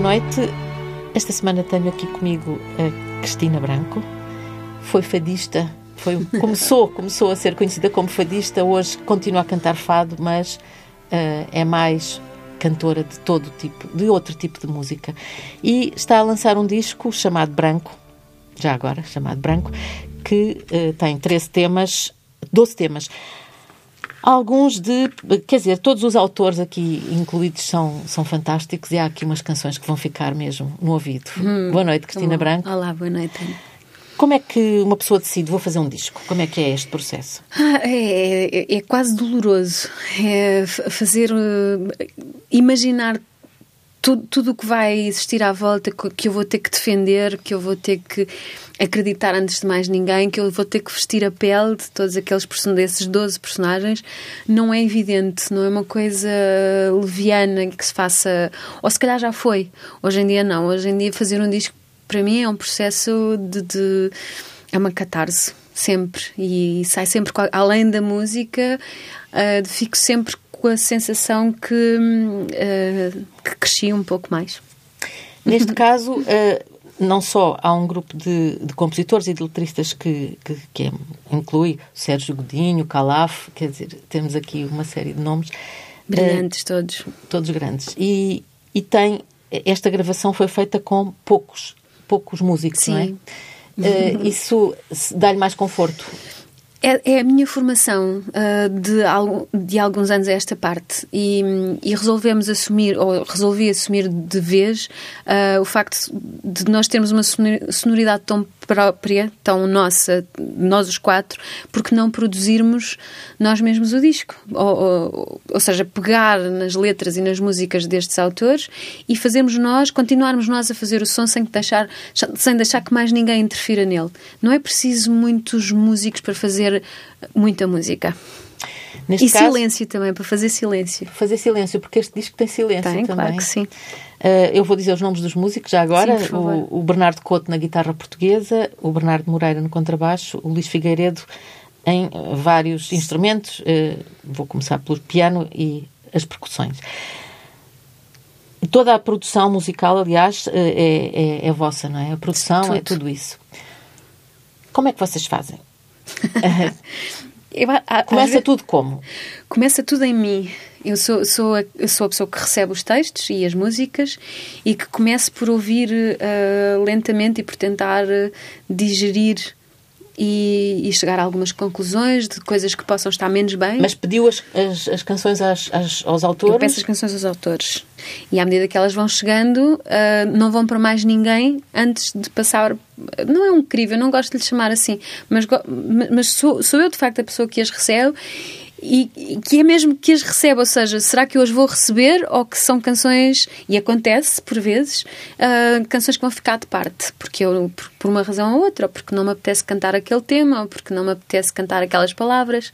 Boa noite. Esta semana tenho aqui comigo a Cristina Branco. Foi fadista, foi, começou, começou a ser conhecida como fadista, hoje continua a cantar fado, mas uh, é mais cantora de todo tipo, de outro tipo de música. E está a lançar um disco chamado Branco, já agora, chamado Branco, que uh, tem 13 temas, 12 temas. Alguns de. Quer dizer, todos os autores aqui incluídos são, são fantásticos e há aqui umas canções que vão ficar mesmo no ouvido. Hum, boa noite, Cristina Branco. Olá, boa noite. Como é que uma pessoa decide, vou fazer um disco? Como é que é este processo? Ah, é, é, é, quase doloroso. É fazer. Uh, imaginar tudo o que vai existir à volta que eu vou ter que defender, que eu vou ter que acreditar antes de mais ninguém, que eu vou ter que vestir a pele de todos aqueles desses 12 personagens, não é evidente, não é uma coisa leviana que se faça, ou se calhar já foi. Hoje em dia não, hoje em dia fazer um disco para mim é um processo de, de é uma catarse sempre e sai sempre além da música, uh, fico sempre com a sensação que, uh, que cresci um pouco mais. Neste caso, uh, não só há um grupo de, de compositores e de letristas que, que, que é, inclui Sérgio Godinho, Calaf, quer dizer, temos aqui uma série de nomes. Brilhantes uh, todos. Todos grandes. E, e tem, esta gravação foi feita com poucos, poucos músicos, Sim. não é? Isso dá-lhe mais conforto? É, é, a minha formação uh, de, de alguns anos a esta parte. E, e, resolvemos assumir, ou resolvi assumir de vez, uh, o facto de nós termos uma sonoridade tão própria, tão nossa, nós os quatro, porque não produzirmos nós mesmos o disco? Ou, ou, ou seja, pegar nas letras e nas músicas destes autores e fazermos nós, continuarmos nós a fazer o som sem deixar, sem deixar que mais ninguém interfira nele. Não é preciso muitos músicos para fazer muita música. Neste e caso, silêncio também, para fazer silêncio. Fazer silêncio, porque este disco tem silêncio tem, também. claro que sim. Uh, eu vou dizer os nomes dos músicos já agora. Sim, o, o, Bernardo Couto na guitarra portuguesa, o Bernardo Moreira no contrabaixo, o Luís Figueiredo em vários instrumentos. Uh, vou começar pelo piano e as percussões. Toda a produção musical, aliás, uh, é, é, é, vossa, não é? A produção tudo. é tudo isso. Como é que vocês fazem? Eu, a, Começa a, tudo como? Começa tudo em mim. Eu sou, sou, a, eu sou a pessoa que recebe os textos e as músicas e que começo por ouvir uh, lentamente e por tentar uh, digerir e, e, chegar a algumas conclusões de coisas que possam estar menos bem. Mas pediu as, as, as canções às, às, aos autores? Eu peço as canções aos autores. E à medida que elas vão chegando, uh, não vão para mais ninguém antes de passar. Não é um crivo, eu não gosto de lhe chamar assim, mas, mas sou, sou eu de facto a pessoa que as recebe e, e, que é mesmo que as recebe, ou seja, será que eu as vou receber ou que são canções, e acontece por vezes, uh, canções que vão ficar de parte, porque eu, por, por, uma razão ou outra, ou porque não me apetece cantar aquele tema, ou porque não me apetece cantar aquelas palavras.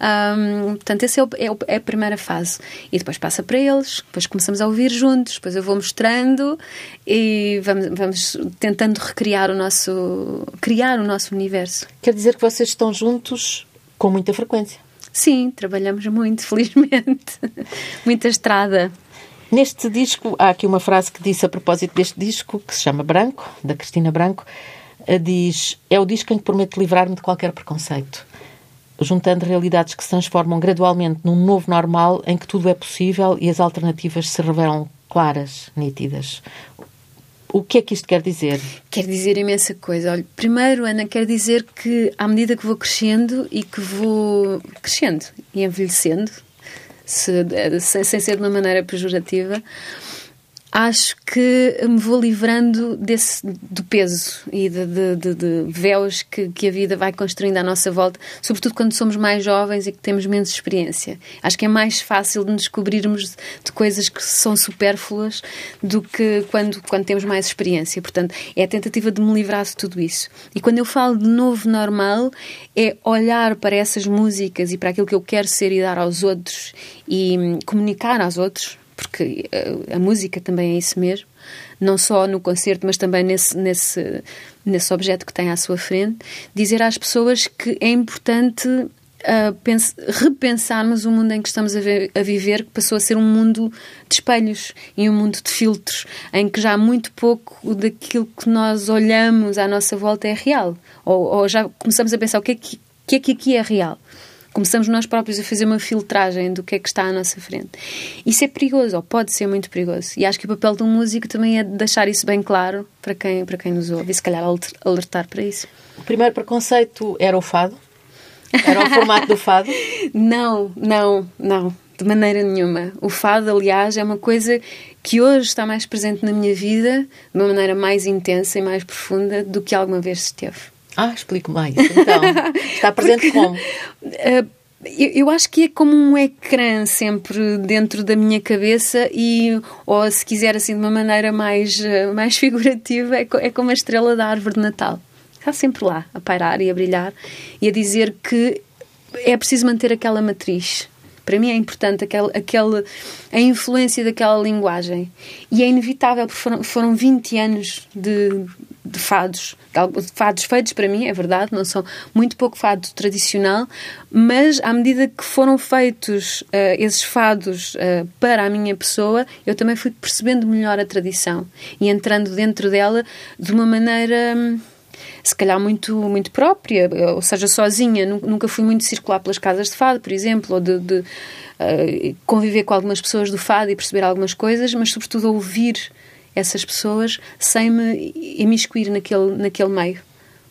Um, portanto, essa é, é, é, a primeira fase. E depois passa para eles, depois começamos a ouvir juntos, depois eu vou mostrando e vamos, vamos tentando recriar o nosso, criar o nosso universo. Quer dizer que vocês estão juntos com muita frequência? Sim, trabalhamos muito, felizmente. Muita estrada. Neste disco, há aqui uma frase que disse a propósito deste disco, que se chama Branco, da Cristina Branco, diz: É o disco em que prometo livrar-me de qualquer preconceito, juntando realidades que se transformam gradualmente num novo normal em que tudo é possível e as alternativas se revelam claras, nítidas. O que é que isto quer dizer? Quer dizer imensa coisa. Olha, primeiro, Ana, quer dizer que à medida que vou crescendo e que vou crescendo e envelhecendo, se, sem, sem ser de uma maneira pejorativa, acho que me vou livrando desse, do peso e de, de, de, de véus que, que, a vida vai construindo à nossa volta, sobretudo quando somos mais jovens e que temos menos experiência. Acho que é mais fácil de nos descobrirmos de coisas que são supérfluas do que quando, quando temos mais experiência. Portanto, é a tentativa de me livrar de tudo isso. E quando eu falo de novo normal, é olhar para essas músicas e para aquilo que eu quero ser e dar aos outros e hum, comunicar aos outros porque a, eh, a, música também é isso mesmo, não só no concerto, mas também nesse, nesse, nesse objeto que tem à sua frente, dizer às pessoas que é importante uh, repensarmos o mundo em que estamos a, ver, a, viver, que passou a ser um mundo de espelhos e um mundo de filtros, em que já muito pouco daquilo que nós olhamos à nossa volta é real. Ou, ou já começamos a pensar o que é que, que, é que aqui é real começamos nós próprios a fazer uma filtragem do que é que está à nossa frente. Isso é perigoso, ou pode ser muito perigoso. E acho que o papel um músico também é deixar isso bem claro para quem, para quem nos ouve e se calhar alertar para isso. O primeiro preconceito era o fado? Era o formato do fado? Não, não, não. De maneira nenhuma. O fado, aliás, é uma coisa que hoje está mais presente na minha vida de uma maneira mais intensa e mais profunda do que alguma vez esteve. Ah, explico mais. Então, está presente Porque, como? Uh, eu, eu, acho que é como um ecrã sempre dentro da minha cabeça e, ou se quiser assim de uma maneira mais, uh, mais figurativa, é, é como a estrela da árvore de Natal. Está sempre lá, a pairar e a brilhar e a dizer que é preciso manter aquela matriz. Para mim é importante aquele, aquele, a influência daquela linguagem. E é inevitável, porque foram, foram 20 anos de, de fados. Fados feitos, para mim, é verdade, não são muito pouco fado tradicional, mas à medida que foram feitos uh, esses fados uh, para a minha pessoa, eu também fui percebendo melhor a tradição e entrando dentro dela de uma maneira. Hum, se calhar muito, muito própria, ou seja, sozinha. Nunca fui muito circular pelas casas de fado, por exemplo, ou de, de uh, conviver com algumas pessoas do fado e perceber algumas coisas, mas sobretudo ouvir essas pessoas sem me imiscuir naquele, naquele meio,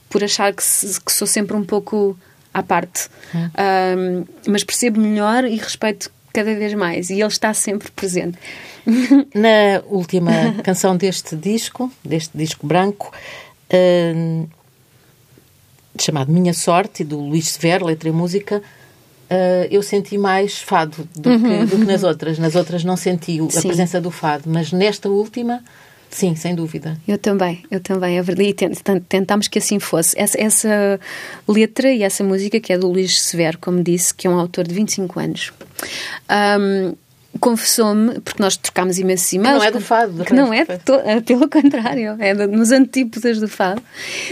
por achar que, se, que sou sempre um pouco à parte. Hum. Um, mas percebo melhor e respeito cada vez mais e ele está sempre presente. Na última canção deste disco, deste disco branco, uh, chamado Minha Sorte, do Luís Severo, letra e música, uh, eu senti mais fado do, uhum. que, do, que, nas outras. Nas outras não senti sim. a presença do fado, mas nesta última, sim, sem dúvida. Eu também, eu também, é verdade. E tentámos que assim fosse. Essa, essa letra e essa música, que é do Luís Severo, como disse, que é um autor de 25 anos. Um, confessou-me, porque nós trocámos imensos e-mails. não é do fado. Que não é, é, pelo contrário, é de, nos antípodas do fado.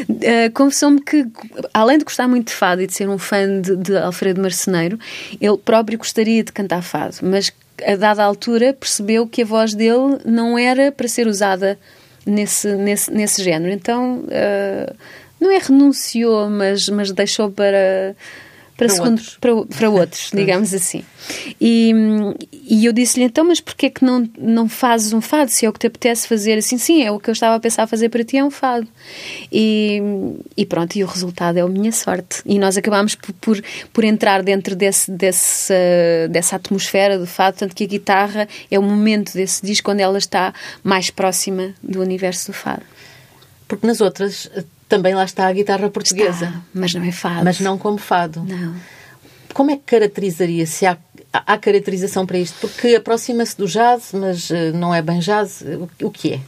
Uh, confessou-me que, além de gostar muito de fado e de ser um fã de, de Alfredo Marceneiro, ele próprio gostaria de cantar fado, mas a dada altura percebeu que a voz dele não era para ser usada nesse, nesse, nesse género. Então, uh, não é renunciou, mas, mas deixou para para, para segundo, outros, para, para outros digamos assim. E, e eu disse-lhe, então, mas porquê é que não, não fazes um fado? Se é o que te apetece fazer, assim, sim, é o que eu estava a pensar fazer para ti, é um fado. E, e pronto, e o resultado é a minha sorte. E nós acabámos por, por, por entrar dentro desse, desse, dessa atmosfera do fado, tanto que a guitarra é o momento desse disco quando ela está mais próxima do universo do fado. Porque nas outras também lá está a guitarra portuguesa. Está, mas não é fado. Mas não como fado. Não. Como é que caracterizaria, se há, há caracterização para isto? Porque aproxima-se do jazz, mas eh, não é bem jazz. O, o que é?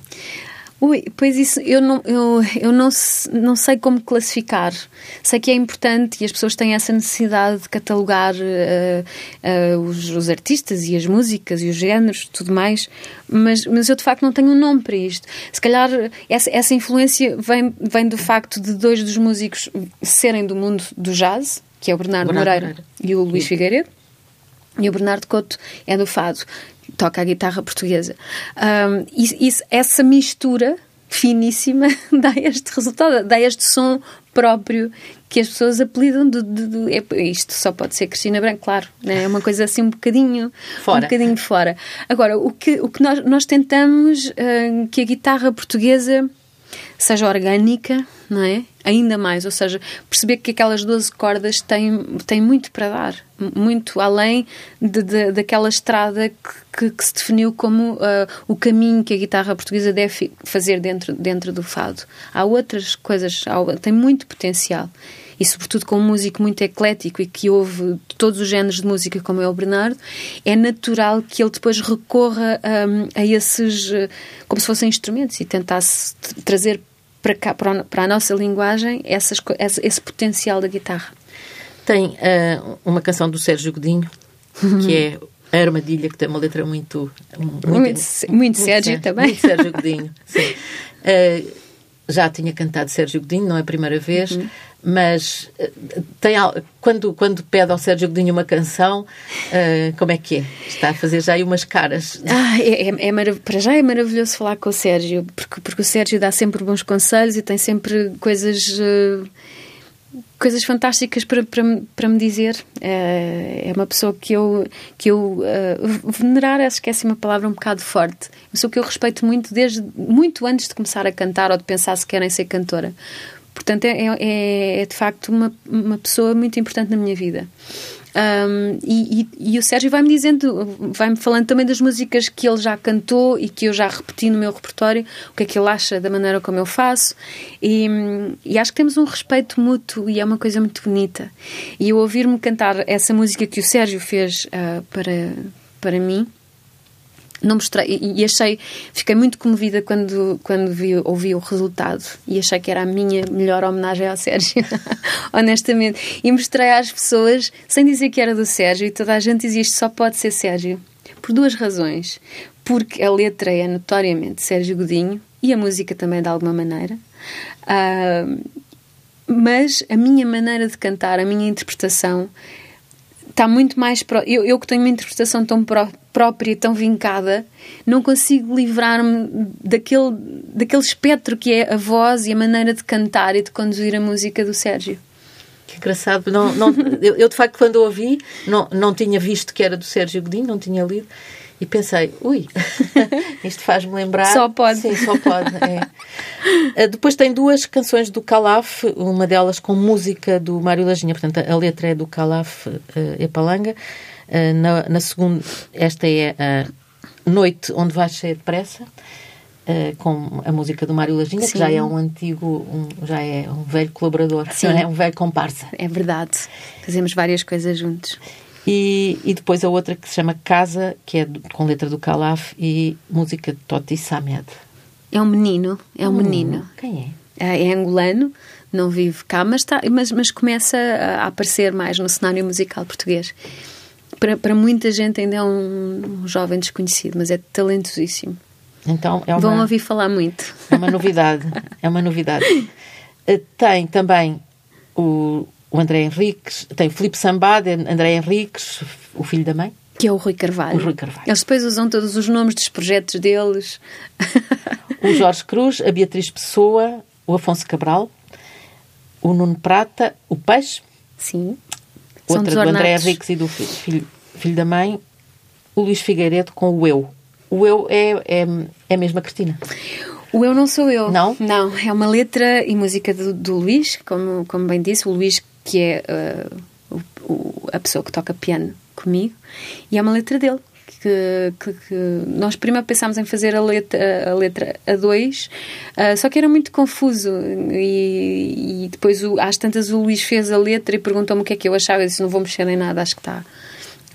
Ui, pois isso, eu, não, eu, eu não, não sei como classificar. Sei que é importante e as pessoas têm essa necessidade de catalogar uh, uh, os, os, artistas e as músicas e os géneros, tudo mais, mas, mas eu de facto não tenho um nome para isto. Se calhar essa, essa influência vem, vem do facto de dois dos músicos serem do mundo do jazz, que é o Bernardo, Bernardo Moreira, Moreira, e o Luís Figueiredo. E o Bernardo Couto é do fado toca a guitarra portuguesa. Um, e, essa mistura finíssima dá este resultado, dá este som próprio que as pessoas apelidam de, de, de é, isto só pode ser Cristina Branco, claro, né? é uma coisa assim um bocadinho fora. um bocadinho fora. Agora, o que, o que nós, nós tentamos uh, que a guitarra portuguesa seja orgânica, não é? Ainda mais, ou seja, perceber que aquelas 12 cordas têm, têm muito para dar, muito além de, de daquela estrada que, que, que, se definiu como uh, o caminho que a guitarra portuguesa deve fazer dentro, dentro do fado. Há outras coisas, há, tem muito potencial. E, sobretudo, com um músico muito eclético e que ouve todos os géneros de música, como é o Bernardo, é natural que ele depois recorra um, a esses, uh, como se fossem instrumentos, e tentasse trazer para, cá, para, a nossa linguagem essas, esse potencial da guitarra. Tem uh, uma canção do Sérgio Godinho, que é a Armadilha, que tem uma letra muito... Muito, muito, muito, muito Sérgio também. Muito Sérgio Godinho, sim. Uh, já tinha cantado Sérgio Godinho, não é a primeira vez. Uhum. mas eh, tem, quando, quando pede ao Sérgio Godinho uma canção, uh, como é que é? Está a fazer já aí umas caras. Ah, é, é, é para já é maravilhoso falar com o Sérgio, porque, porque o Sérgio dá sempre bons conselhos e tem sempre coisas. Uh, coisas fantásticas para, para, para me dizer. É, é uma pessoa que eu, que eu uh, venerar, acho que é assim uma palavra um bocado forte. Uma pessoa que eu respeito muito desde muito antes de começar a cantar ou de pensar se querem ser cantora. Portanto, é, é, é de facto uma, uma pessoa muito importante na minha vida. Um, e, e, e, o Sérgio vai-me dizendo, vai-me falando também das músicas que ele já cantou e que eu já repeti no meu repertório, o que é que ele acha da maneira como eu faço. E, e acho que temos um respeito mútuo e é uma coisa muito bonita. E eu ouvir-me cantar essa música que o Sérgio fez uh, para, para mim não mostrei e, achei fiquei muito comovida quando quando vi, ouvi o resultado e achei que era a minha melhor homenagem ao Sérgio honestamente. E mostrei às pessoas sem dizer que era do Sérgio e toda a gente dizia isto só pode ser Sérgio. Por duas razões. Porque a letra é notoriamente Sérgio Godinho e a música também de alguma maneira. Uh, mas a minha maneira de cantar a minha interpretação está muito mais. Pro... Eu, eu que tenho uma interpretação tão pró própria, tão vincada, não consigo livrar-me daquele, daquele espectro que é a voz e a maneira de cantar e de conduzir a música do Sérgio. Que engraçado. Não, não, eu, eu, de facto, quando ouvi, não, não tinha visto que era do Sérgio Godinho, não tinha lido. E pensei, ui, isto faz-me lembrar. Só pode. Sim, só pode. É. Eh, depois tem duas canções do Calaf, uma delas com música do Mário Lajinha, portanto a letra é do Calaf uh, Epalanga. Uh, na, na segunda, esta é a Noite Onde Vais Ser Depressa. Uh, com a música do Mário Lajinha, Sim. que já é um antigo, um, já é um velho colaborador, Sim. é um velho comparsa. É verdade. Fazemos várias coisas juntos. E, e depois a outra que se chama Casa, que é com letra do Calaf e música de Toti Samed. É um menino, é um hum, menino. Quem é? é? É angolano, não vive cá, mas, tá, mas, mas começa a aparecer mais no cenário musical português. Para, para muita gente ainda é um, um jovem desconhecido, mas é talentosíssimo. Então é uma, Vão ouvir falar muito. É uma novidade, é uma novidade. Eh, tem também o, o André Henriques, tem o Filipe Sambada, André Henriques, o filho da mãe. Que é o Rui Carvalho. O Rui Carvalho. Eles depois usam todos os nomes dos projetos deles. o Jorge Cruz, a Beatriz Pessoa, o Afonso Cabral, o Nuno Prata, o Peixe. Sim. Outra do André Henriques e do filho, filho da mãe, o Luís Figueiredo com o Eu. O Eu é, é, é a mesma Cristina. O Eu Não Sou Eu. Não? Não, é uma letra e música do, do Luís, como, como bem disse, o Luís que é uh, o, o, a pessoa que toca piano comigo, e é uma letra dele. Que, que, que, nós primeiro pensámos em fazer a letra a, letra a dois, uh, só que era muito confuso e, e depois o, às tantas o Luís fez a letra e perguntou-me o que é que eu achava, eu disse não vou mexer em nada, acho que está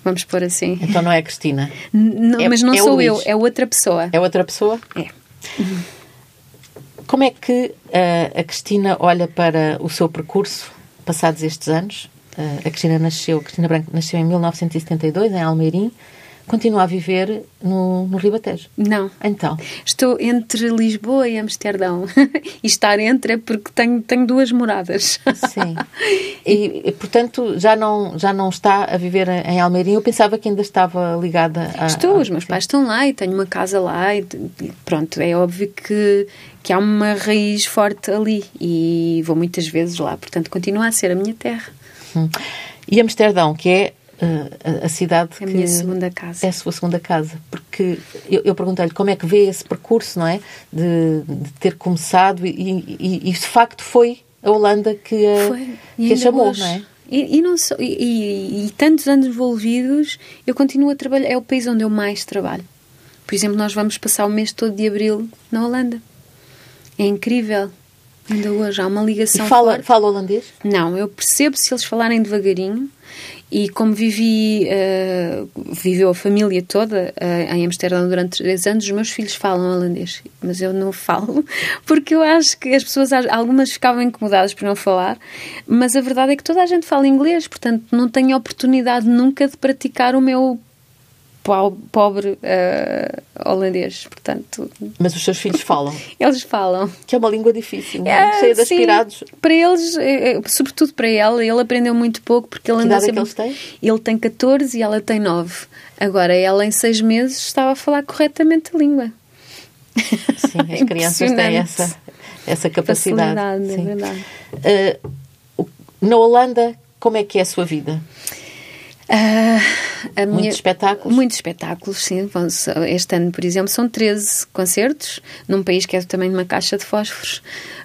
vamos pôr assim. Então não é a Cristina? N é, mas não é sou eu, é outra pessoa. É outra pessoa? É. Como é que uh, a Cristina olha para o seu percurso passados estes anos, eh, a Cristina nasceu, a Cristina Branco nasceu em 1972, em Almeirim, continua a viver no, no Ribatejo? Não. Então? Estou entre Lisboa e Amsterdão. e estar entre é porque tenho, tenho duas moradas. Sim. E, e, portanto, já não, já não está a viver em Almeirim? Eu pensava que ainda estava ligada a... Estou, a... os meus pais estão lá e tenho uma casa lá e, pronto, é óbvio que, que há uma raiz forte ali e vou muitas vezes lá, portanto continua a ser a minha terra. Hum. E Amsterdão, que é a, a, cidade é que... a minha segunda casa. É a sua segunda casa. Porque eu, eu perguntei-lhe como é que vê esse percurso, não é? De, de ter começado e, e, e, de facto foi a Holanda que a, que a chamou, hoje. não é? E, e, não só, e, e, tantos anos envolvidos, eu continuo a trabalhar. É o país onde eu mais trabalho. Por exemplo, nós vamos passar o mês todo de abril na Holanda. É incrível. Ainda hoje há uma ligação. E fala, fala holandês? Não, eu percebo se eles falarem devagarinho. E como vivi, uh, viveu a família toda uh, em Amsterdão durante três anos, os meus filhos falam holandês, mas eu não falo, porque eu acho que as pessoas, algumas ficavam incomodadas por não falar, mas a verdade é que toda a gente fala inglês, portanto não tenho oportunidade nunca de praticar o meu pobre uh, holandês, portanto... Mas os seus filhos falam? Eles falam. Que é uma língua difícil, é, cheia de aspirados. para eles, é, é, sobretudo para ela, ele aprendeu muito pouco porque ele anda sempre... é que eles têm? Ele tem 14 e ela tem 9. Agora, ela em 6 meses estava a falar corretamente a língua. Sim, as crianças têm essa, essa capacidade. Facilidade, é verdade. Uh, na Holanda, como é que é a sua vida? Uh, muitos minha, espetáculos? Muitos espetáculos, sim. Este ano, por exemplo, são 13 concertos, num país que é de uma caixa de fósforos.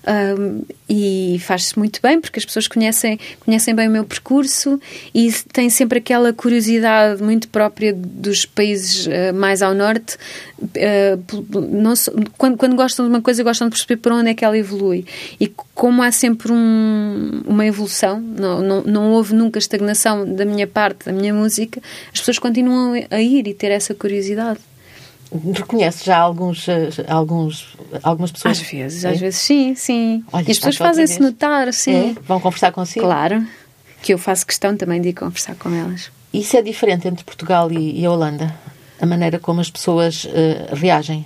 Um, e faz-se muito bem, porque as pessoas conhecem, conhecem bem o meu percurso e têm sempre aquela curiosidade muito própria dos países uh, mais ao norte. Uh, não, quando, quando gostam de uma coisa, gostam de perceber para onde é que ela evolui. E como há sempre um, uma evolução, não, não, não houve nunca estagnação da minha parte, da minha música, as pessoas continuam a ir e ter essa curiosidade. Reconhece já alguns, eh, alguns, algumas pessoas? Às vezes, é? às vezes sim, sim. Olha, e as pessoas fazem-se notar, sim. É? Vão conversar consigo? Claro, que eu faço questão também de ir conversar com elas. Isso é diferente entre Portugal e, e a Holanda? A maneira como as pessoas uh, reagem?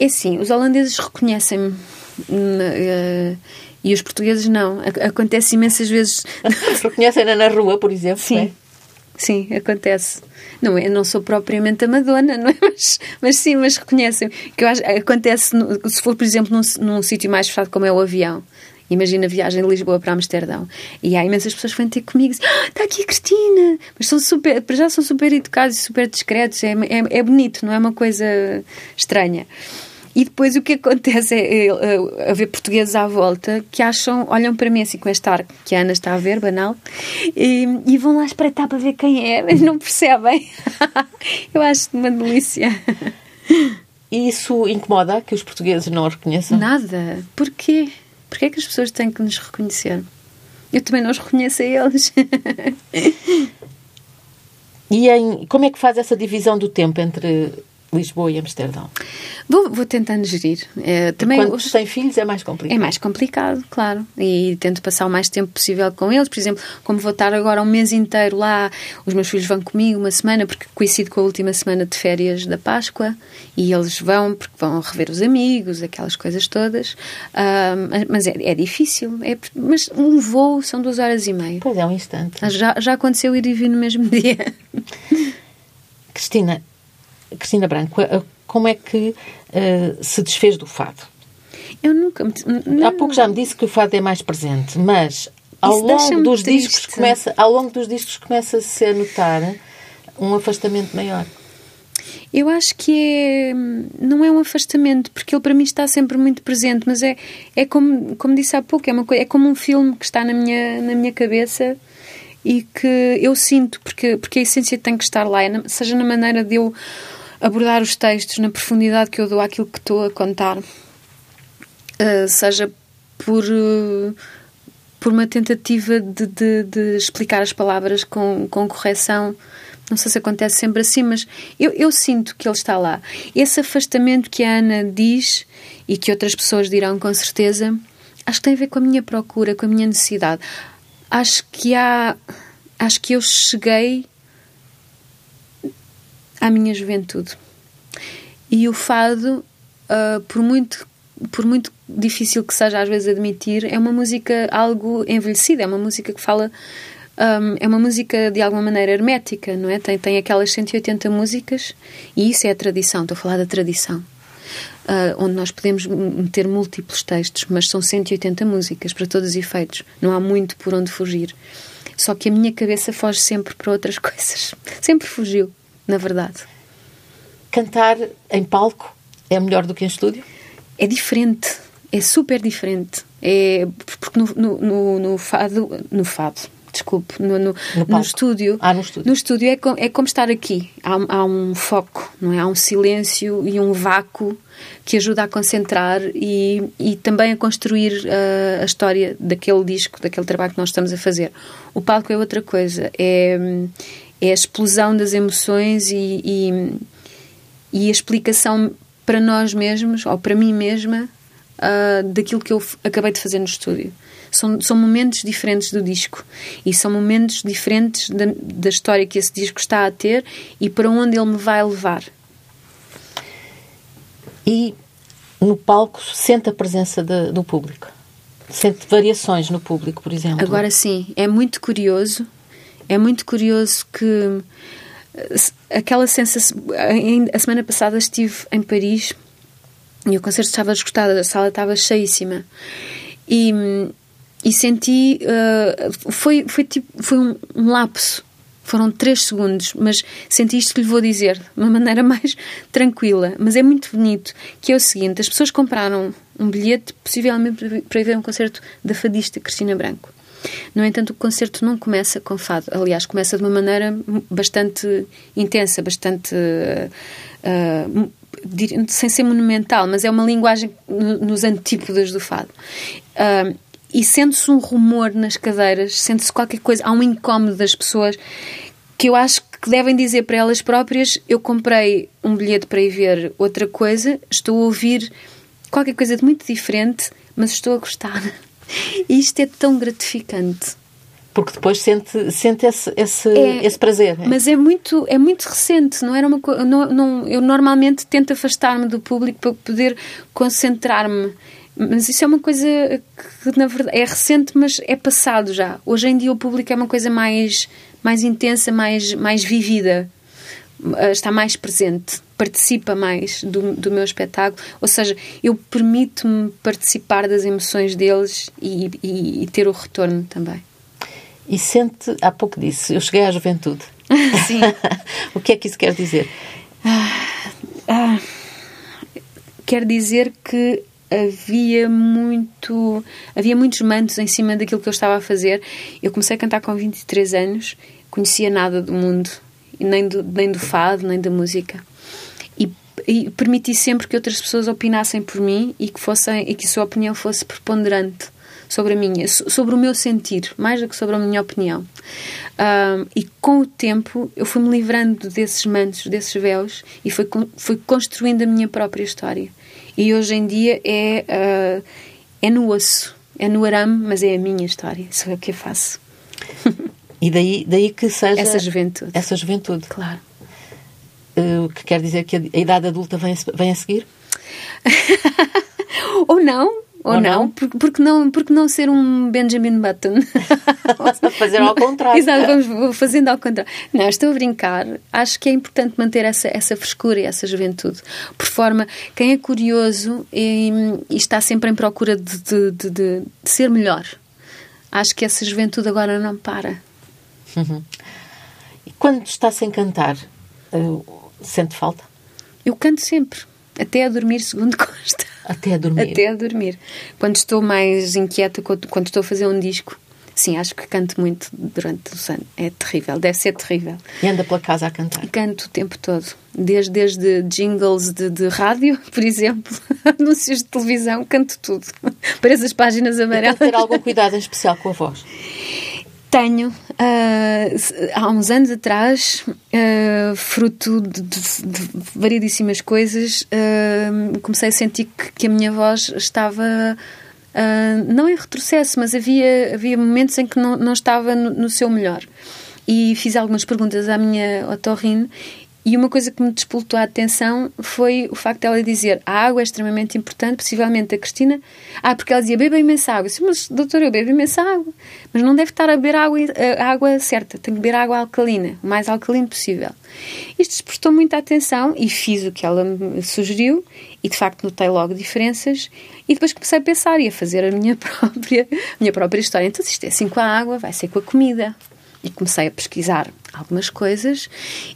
É sim, os holandeses reconhecem-me uh, e os portugueses não. Acontece imensas vezes. Reconhecem-na na rua, por exemplo? Sim. É? Sim, acontece. Não, eu não sou propriamente a Madonna, não é? Mas, mas sim, mas reconhecem. Que eu acho, acontece, se for, por exemplo, num, num sítio mais fechado como é o avião. Imagina a viagem de Lisboa para Amsterdão. E há imensas pessoas que vêm ter comigo e dizem, ah, está aqui a Cristina! Mas são super, já são super educados e super discretos. É, é, é bonito, não é uma coisa estranha. E depois o que acontece é, é, é haver portugueses à volta que acham, olham para mim assim com este ar que a Ana está a ver, banal, e, e vão lá espreitar para ver quem é, mas não percebem. Eu acho uma delícia. E isso incomoda que os portugueses não a reconheçam? Nada. Porquê? Porquê é que as pessoas têm que nos reconhecer? Eu também não os reconheço a eles. e em, como é que faz essa divisão do tempo entre Lisboa e Amsterdão? Vou, vou tentando gerir. É, também Quando os... tem filhos é mais complicado. É mais complicado, claro. E tento passar o mais tempo possível com eles. Por exemplo, como vou estar agora um mês inteiro lá, os meus filhos vão comigo uma semana, porque coincide com a última semana de férias da Páscoa, e eles vão porque vão rever os amigos, aquelas coisas todas. mas é, é difícil. É, mas um voo são duas horas e meia. Pois é, um instante. Já, já aconteceu ir e vir no mesmo dia. Cristina, Cristina Branco, como é que uh, se desfez do fado? Eu nunca. Há pouco já me disse que o fado é mais presente, mas ao longo dos triste. discos começa, ao longo dos discos começa-se a notar um afastamento maior. Eu acho que é, não é um afastamento, porque ele para mim está sempre muito presente, mas é, é como, como disse há pouco, é, uma, é como um filme que está na minha, na minha cabeça e que eu sinto, porque, porque a essência tem que estar lá, é seja na maneira de eu abordar os textos na profundidade que eu dou àquilo que estou a contar, uh, seja por, uh, por uma tentativa de, de, de, explicar as palavras com, com correção. Não sei se acontece sempre assim, mas eu, eu sinto que ele está lá. Esse afastamento que a Ana diz e que outras pessoas dirão com certeza, acho que tem a ver com a minha procura, com a minha necessidade. Acho que há. Acho que eu cheguei à minha juventude. E o fado, uh, por muito por muito difícil que seja às vezes admitir, é uma música algo envelhecida, é uma música que fala um, é uma música de alguma maneira hermética, não é? Tem, tem aquelas 180 músicas e isso é a tradição, estou a falar da tradição. Uh, onde nós podemos meter múltiplos textos, mas são 180 músicas para todos os efeitos. Não há muito por onde fugir. Só que a minha cabeça foge sempre para outras coisas. Sempre fugiu na verdade. Cantar em palco é melhor do que em estúdio? É diferente, é super diferente. É, porque no, no, no fado, no fado, desculpe, no, no, no, no, estúdio. Ah, no estúdio. No estúdio é, com, é como estar aqui. Há, há, um foco, não é? Há um silêncio e um vácuo que ajuda a concentrar e, e também a construir uh, a história daquele disco, daquele trabalho que nós estamos a fazer. O palco é outra coisa. É, é a explosão das emoções e, e, e, a explicação para nós mesmos, ou para mim mesma, uh, daquilo que eu acabei de fazer no estúdio. São, são momentos diferentes do disco e são momentos diferentes da, da história que esse disco está a ter e para onde ele me vai levar. E no palco sente a presença de, do público? Sente variações no público, por exemplo? Agora sim, é muito curioso. É muito curioso que aquela sensação. A semana passada estive em Paris e o concerto estava esgotado, a sala estava cheíssima. E, e senti. Uh, foi, foi, tipo, foi um, um lapso. Foram três segundos, mas senti isto que lhe vou dizer de uma maneira mais tranquila. Mas é muito bonito, que é o seguinte: as pessoas compraram um bilhete, possivelmente para ver um concerto da fadista Cristina Branco. No entanto, o concerto não começa com fado. Aliás, começa de uma maneira bastante intensa, bastante. Uh, sem ser monumental, mas é uma linguagem nos antípodas do fado. Uh, e sente-se um rumor nas cadeiras, sente-se qualquer coisa, há um incómodo das pessoas que eu acho que devem dizer para elas próprias: eu comprei um bilhete para ir ver outra coisa, estou a ouvir qualquer coisa de muito diferente, mas estou a gostar. E isto é tão gratificante. Porque depois sente, sente esse, esse, é, esse prazer. É? Mas é muito, é muito recente, não era uma não, não Eu normalmente tento afastar-me do público para poder concentrar-me. Mas isso é uma coisa que, na verdade, é recente, mas é passado já. Hoje em dia o público é uma coisa mais, mais intensa, mais, mais vivida. Eh, está mais presente, participa mais do, do meu espetáculo, ou seja, eu permito-me participar das emoções deles e, e, e, ter o retorno também. E sente, há pouco disse, eu cheguei à juventude. Sim. o que é que isso quer dizer? Ah, ah, quer dizer que havia muito havia muitos mantos em cima daquilo que eu estava a fazer. Eu comecei a cantar com 23 anos, conhecia nada do mundo nem do, nem do fado, nem da música. E, e permiti sempre que outras pessoas opinassem por mim e que, fossem, e que a sua opinião fosse preponderante sobre a minha, sobre o meu sentir, mais do que sobre a minha opinião. Um, e com o tempo eu fui-me livrando desses mantos, desses véus e fui, fui construindo a minha própria história. E hoje em dia é, uh, é no osso, é no arame, mas é a minha história. Isso é o que eu faço. E daí, daí que seja... Essa juventude. Essa juventude. Claro. Uh, o que quer dizer que a, a idade adulta vem a, vem a seguir? ou não, ou, ou não, não? Porque, porque, não, porque não ser um Benjamin Button? fazer ao contrário. Exato, vamos fazendo ao contrário. Não, estou a brincar. Acho que é importante manter essa, essa frescura e essa juventude. Por forma, quem é curioso e, e está sempre em procura de, de, de, de, ser melhor, acho que essa juventude agora não para. Uhum. E quando está sem cantar, uh, sente falta? Eu canto sempre, até a dormir, segundo Costa. Até a dormir? Até a dormir. Quando estou mais inquieta, quando estou a fazer um disco, sim, acho que canto muito durante o ano. É terrível, deve ser terrível. E anda pela casa a cantar? Canto o tempo todo. Desde, desde jingles de, de rádio, por exemplo, anúncios de televisão, canto tudo. Para essas páginas amarelas. E ter algum cuidado em especial com a voz? Tenho. Uh, há uns anos atrás, uh, fruto de, de, de, variedíssimas coisas, uh, comecei a sentir que, que, a minha voz estava. não em retrocesso, mas havia, havia momentos em que não, não estava no, no seu melhor. E fiz algumas perguntas à minha otorrino e uma coisa que me despoltou a atenção foi o facto dela dizer a água é extremamente importante, possivelmente a Cristina. Ah, porque ela dizia beba imensa água. Eu disse, mas doutora, eu bebo imensa água. Mas não deve estar a beber água, a água certa, tem que beber água alcalina, o mais alcalino possível. Isto despertou muita atenção e fiz o que ela me sugeriu e de facto notei logo diferenças e depois comecei a pensar e a fazer a minha própria, a minha própria história. Então, se isto é assim com a água, vai ser com a comida e comecei a pesquisar algumas coisas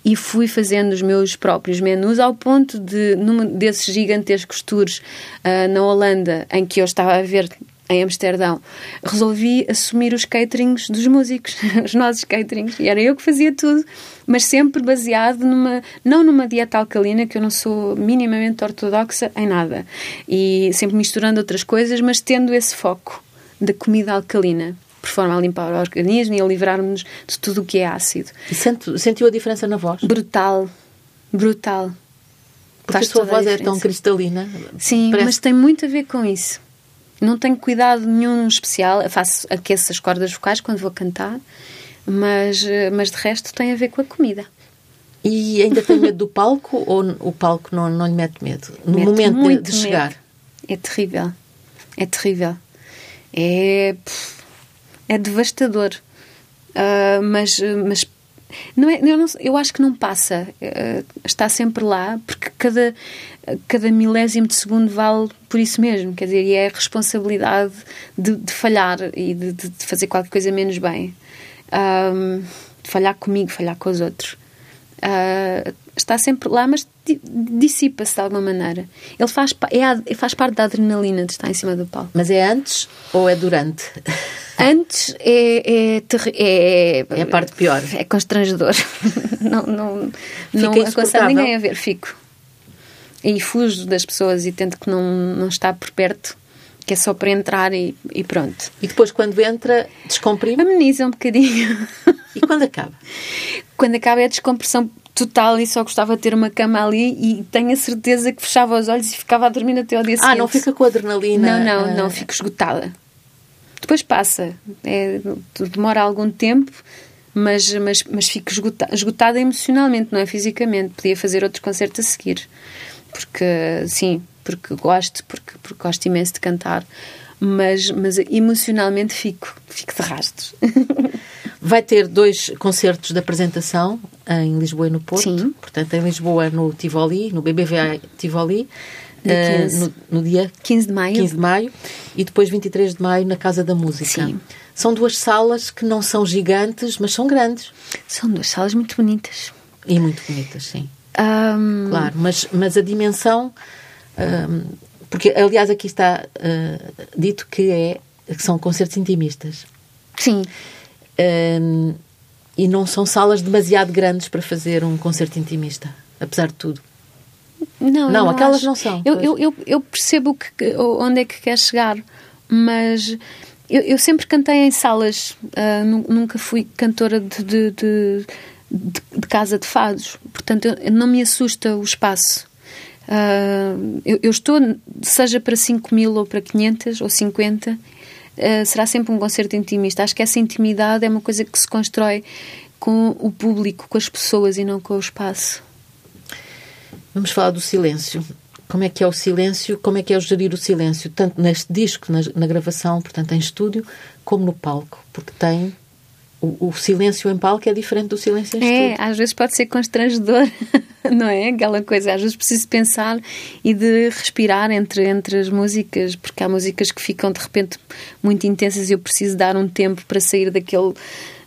e fui fazendo os meus próprios menus ao ponto de, num desses gigantescos tours uh, na Holanda, em que eu estava a ver em Amsterdão, resolvi assumir os caterings dos músicos, os nossos caterings, e era eu que fazia tudo, mas sempre baseado numa, não numa dieta alcalina, que eu não sou minimamente ortodoxa em nada, e sempre misturando outras coisas, mas tendo esse foco da comida alcalina por forma a limpar o organismo e a livrar-nos de tudo o que é ácido. E sentiu a diferença na voz? Brutal. Brutal. Porque Faz a sua toda a voz é tão cristalina. Sim, Parece- mas tem muito a ver com isso. Não tenho cuidado nenhum especial. Eu faço, aqueço as cordas vocais quando vou cantar, mas, eh, mas de resto tem a ver com a comida. E ainda tem medo do palco ou o palco não, não lhe mete medo? No Mete momento de- de, medo. chegar. É terrível. É terrível. É, pff, é devastador. Ah, mas, mas não é, eu, não- eu acho que não passa. Ah, está sempre lá, porque cada, cada milésimo de segundo vale por isso mesmo. Quer dizer, e é a responsabilidade de, de falhar e de, de- fazer qualquer coisa menos bem. Ah, falhar comigo, falhar com os outros. Ah, está sempre lá, mas dissipa-se de alguma maneira. Ele faz, é faz parte da adrenalina de estar em cima do palco. Mas é antes ou é durante? Antes é, é, é, É a parte pior. É constrangedor. não não, não aconselho ninguém a ver, fico. E fujo das pessoas e tento que não, não está por perto, que é só para entrar e, e pronto. E depois, quando entra, descomprime. Ameniza um bocadinho. E quando acaba? Quando acaba é a descompressão total e só gostava de ter uma cama ali e tenho a certeza que fechava os olhos e ficava a dormir até ao dia seguinte. Ah, não fica com adrenalina? Não, não, ah, não, fico esgotada. Depois passa. É, demora algum tempo, mas, mas, mas fico esgota- esgotada emocionalmente, não é fisicamente. Podia fazer outros concertos a seguir. Porque, sim, porque gosto, porque, porque gosto imenso de cantar. Mas, mas emocionalmente fico, fico de rastros. Vai ter dois concertos de apresentação em Lisboa e no Porto. Sim. Portanto, em Lisboa, no Tivoli, no BBVA Tivoli, 15. no, no dia 15 de maio. 15 de maio e depois 23 de maio na Casa da Música. Sim. São duas salas que não são gigantes, mas são grandes São duas salas muito bonitas. e muito bonitas, sim. Ahm, Claro, mas, mas a dimensão. Porque, aliás, aqui está ah, dito que, é, que são concertos intimistas. Sim, Hum, e não são salas demasiado grandes para fazer um concerto intimista, apesar de tudo. Não, Não, eu aquelas acho. não são, Eu, eu, eu, eu percebo que, onde é que quer chegar, mas eu, eu sempre cantei em salas, nu- nunca fui cantora de, de, de, de- casa de fados, portanto não me assusta o espaço. Ah, eu, eu estou, seja para 5 mil ou para 500 ou 50, ah, será sempre um concerto intimista. Acho que essa intimidade é uma coisa que se constrói com o público, com as pessoas e não com o espaço. Vamos falar do silêncio. Como é que é o silêncio? Como é que é o gerir o silêncio? Tanto neste disco, na, na gravação, portanto, em estúdio, como no palco. Porque tem. O, o silêncio em palco é diferente do silêncio em É, estúdio. às vezes pode ser constrangedor, não é? Aquela coisa, às vezes preciso pensar e de respirar entre, entre as músicas, porque há músicas que ficam de repente muito intensas e eu preciso dar um tempo para sair daquele,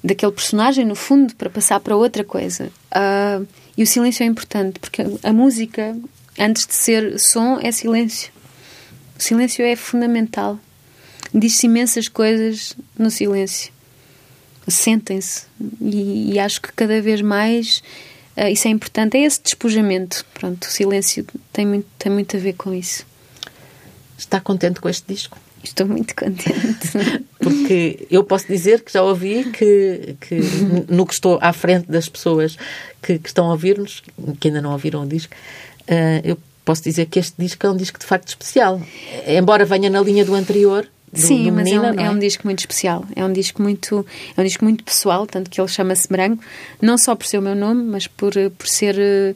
daquele personagem, no fundo, para passar para outra coisa. Ah, e o silêncio é importante, porque a música, antes de ser som, é silêncio. O silêncio é fundamental. Diz-se imensas coisas no silêncio sentem-se. E, e acho que cada vez mais uh, isso é importante é esse despojamento. Pronto o silêncio tem muito tem muito a ver com isso. Está contente com este disco? estou muito contente. Porque eu posso dizer que já ouvi que, que no que estou à frente das pessoas que, que estão a ouvir-nos, que ainda não ouviram o disco, eh, eu posso dizer que este disco é um disco de facto especial. Embora venha na linha do anterior, do, Sim, do mas é, um, não é um disco muito especial. É um disco muito, é um disco muito pessoal, tanto que ele chama-se Branco, não só por ser o meu nome, mas por, por ser,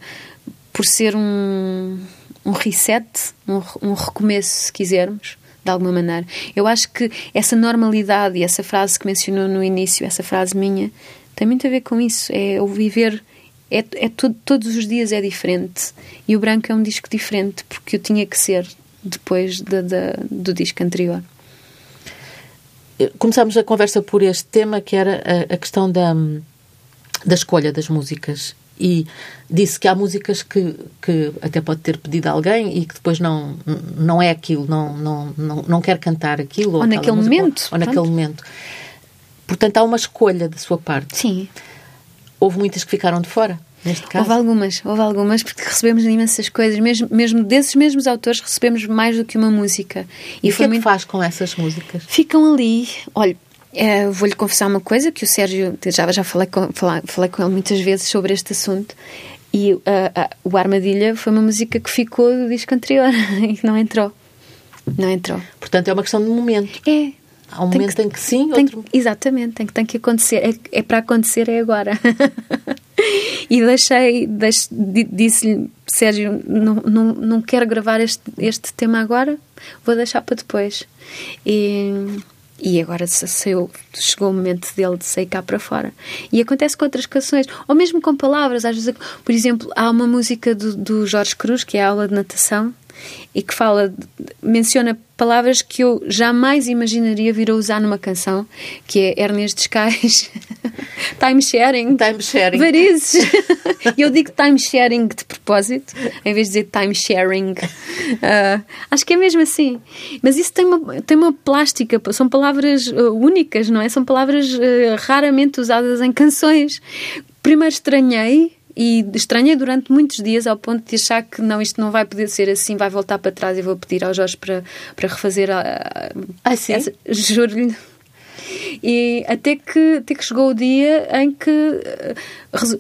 por ser um, um reset, um, um recomeço, se quisermos, de alguma maneira. Eu acho que essa normalidade e essa frase que mencionou no início, essa frase minha, tem muito a ver com isso. É o viver. É, é todo- todos os dias é diferente. E o Branco é um disco diferente, porque eu tinha que ser depois da- da- do disco anterior. Começámos a conversa por este tema que era a, a questão da, da escolha das músicas. E disse que há músicas que, que até pode ter pedido a alguém e que depois não, não é aquilo, não, não, não, não quer cantar aquilo. Ou aquela naquele música, momento, Ou, ou naquele momento. Portanto, há uma escolha da sua parte. Sim. Houve muitas que ficaram de fora, neste caso. Houve algumas, houve algumas, porque recebemos imensas coisas, mesmo, mesmo desses mesmos autores, recebemos mais do que uma música. E o que é que faz com essas músicas? Ficam ali, olha. eh, Vou-lhe confessar uma coisa que o Sérgio, já, já falei, com, falei, falei com ele muitas vezes sobre este assunto E uh, uh, o Armadilha foi uma música que ficou do disco anterior e não entrou. Não entrou. Portanto, é uma questão de momento. É. Há um momento que, em que sim, tem, outro... Exatamente, tem que, tem que acontecer. É, é para acontecer, é agora. e deixei, deixei disse-lhe, Sérgio, não, não, não quero gravar este, este tema agora, vou deixar para depois. E, e agora saiu, chegou o momento dele de sair cá para fora. E acontece com outras canções, ou mesmo com palavras. Às vezes, por exemplo, há uma música do, do Jorge Cruz, que é a aula de natação, e que fala, menciona palavras que eu jamais imaginaria vir a usar numa canção, que é hernias discais, time sharing. Time sharing. Varizes. Eu digo time sharing de propósito, em vez de dizer time sharing. Uh, acho que é mesmo assim. Mas isso tem uma, tem uma plástica, são palavras uh, únicas, não é? São palavras uh, raramente usadas em canções. Primeiro estranhei e estranhei durante muitos dias ao ponto de achar que não, isto não vai poder ser assim, vai voltar para trás e vou pedir ao Jorge para, para refazer a. Ah, sim? Juro-lhe. E até que, até que chegou o dia em que. Eh,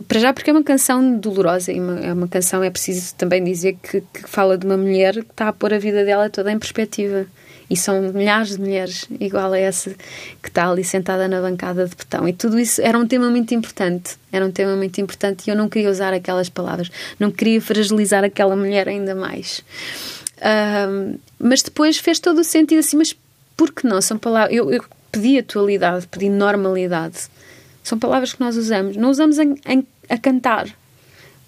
para já, porque é uma canção dolorosa, e uma, é uma canção, é preciso também dizer, que, que fala de uma mulher que está a pôr a vida dela toda em perspectiva. E são milhares de mulheres igual a essa que está ali sentada na bancada de betão. E tudo isso era um tema muito importante. Era um tema muito importante e eu não queria usar aquelas palavras. Não queria fragilizar aquela mulher ainda mais. Uh, mas depois fez todo o sentido assim, mas por que não? São palavras. Eu, eu pedi atualidade, pedi normalidade. São palavras que nós usamos. Não usamos em, em, a cantar,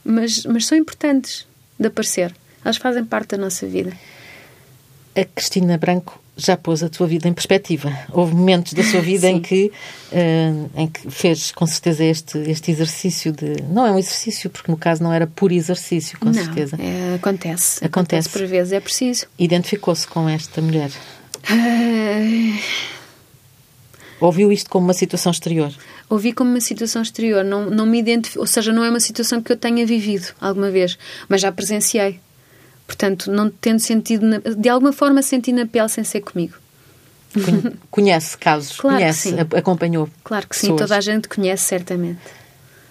mas, mas são importantes de aparecer. Elas fazem parte da nossa vida a Cristina Branco já pôs a tua vida em perspectiva. Houve momentos da sua vida em que, uh, em que fez com certeza este, este exercício de. Não é um exercício, porque no caso não era por exercício, com não, certeza. É, acontece. Acontece. por vezes, é preciso. Identificou-se com esta mulher? Uh... Ouviu isto como uma situação exterior? Ouvi como uma situação exterior. Não, não me identifico, ou seja, não é uma situação que eu tenha vivido alguma vez, mas já presenciei. Portanto, não tendo sentido, na, de alguma forma senti na pele sem ser comigo. Conhece casos, claro conhece, acompanhou. Claro que sim, toda a gente conhece, certamente.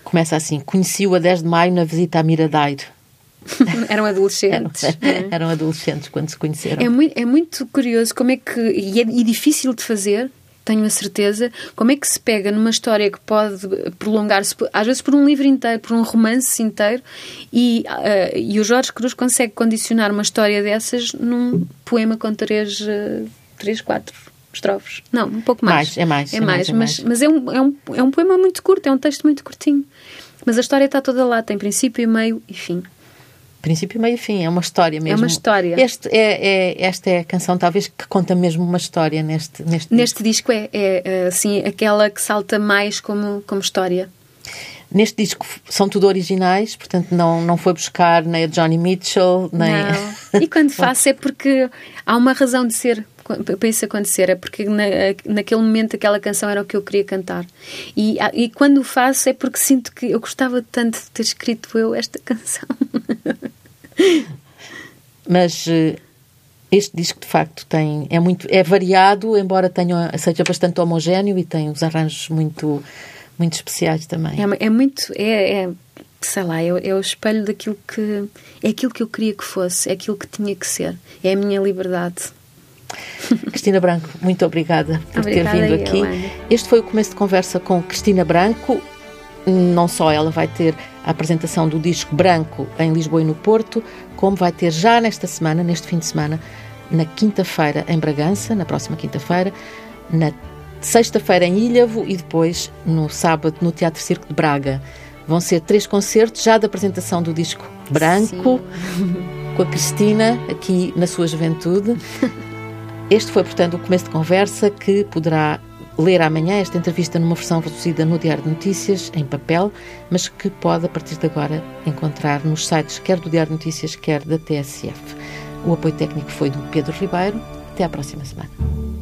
Começa assim: conheci-o a 10 de maio na visita à Miradeiro. eram adolescentes. Eram, é? eram, adolescentes quando se conheceram. É muito, é muito curioso como é que. E é e difícil de fazer, tenho a certeza, como é que se pega numa história que pode prolongar-se, às vezes por um livro inteiro, por um romance inteiro, e, uh, e o Jorge Cruz consegue condicionar uma história dessas num poema com três, uh, três quatro estrofes. Não, um pouco mais. mais é mais. É, é mais, mais, é mas, mas é, um, é, um, é um poema muito curto, é um texto muito curtinho. Mas a história está toda lá, tem princípio, meio e fim princípio, meio e fim. É uma história mesmo. É uma história. Este é, é, esta é a canção, talvez, que conta mesmo uma história neste, neste, neste disco. é, é, assim, aquela que salta mais como, como história. Neste disco são tudo originais, portanto não, não foi buscar nem a Johnny Mitchell, nem... Não. E quando faço é porque há uma razão de ser para isso acontecer, é porque na, naquele momento aquela canção era o que eu queria cantar. E, e quando o faço é porque sinto que eu gostava tanto de ter escrito eu esta canção. Mas eh, este disco de facto tem é muito é variado, embora tenha seja bastante homogéneo e tem os arranjos muito muito especiais também. É, é muito é, é, sei lá é, é, o espelho daquilo que é aquilo que eu queria que fosse, é aquilo que tinha que ser, é a minha liberdade. Cristina Branco, muito obrigada por obrigada ter vindo aqui. Este foi o começo de conversa com Cristina Branco. Não só ela vai ter a apresentação do disco Branco em Lisboa e no Porto, como vai ter já nesta semana, neste fim de semana, na quinta-feira em Bragança, na próxima quinta-feira, na sexta-feira em Ilhavo e depois no sábado no Teatro Circo de Braga. Vão ser três concertos já da apresentação do disco Branco, Sim. com a Cristina, aqui na sua juventude. Este foi, portanto, o começo de conversa que poderá ler amanhã esta entrevista numa versão reduzida no Diário de Notícias, em papel, mas que pode, a partir de agora, encontrar nos sites quer do Diário de Notícias, quer da TSF. O apoio técnico foi do Pedro Ribeiro. Até à próxima semana.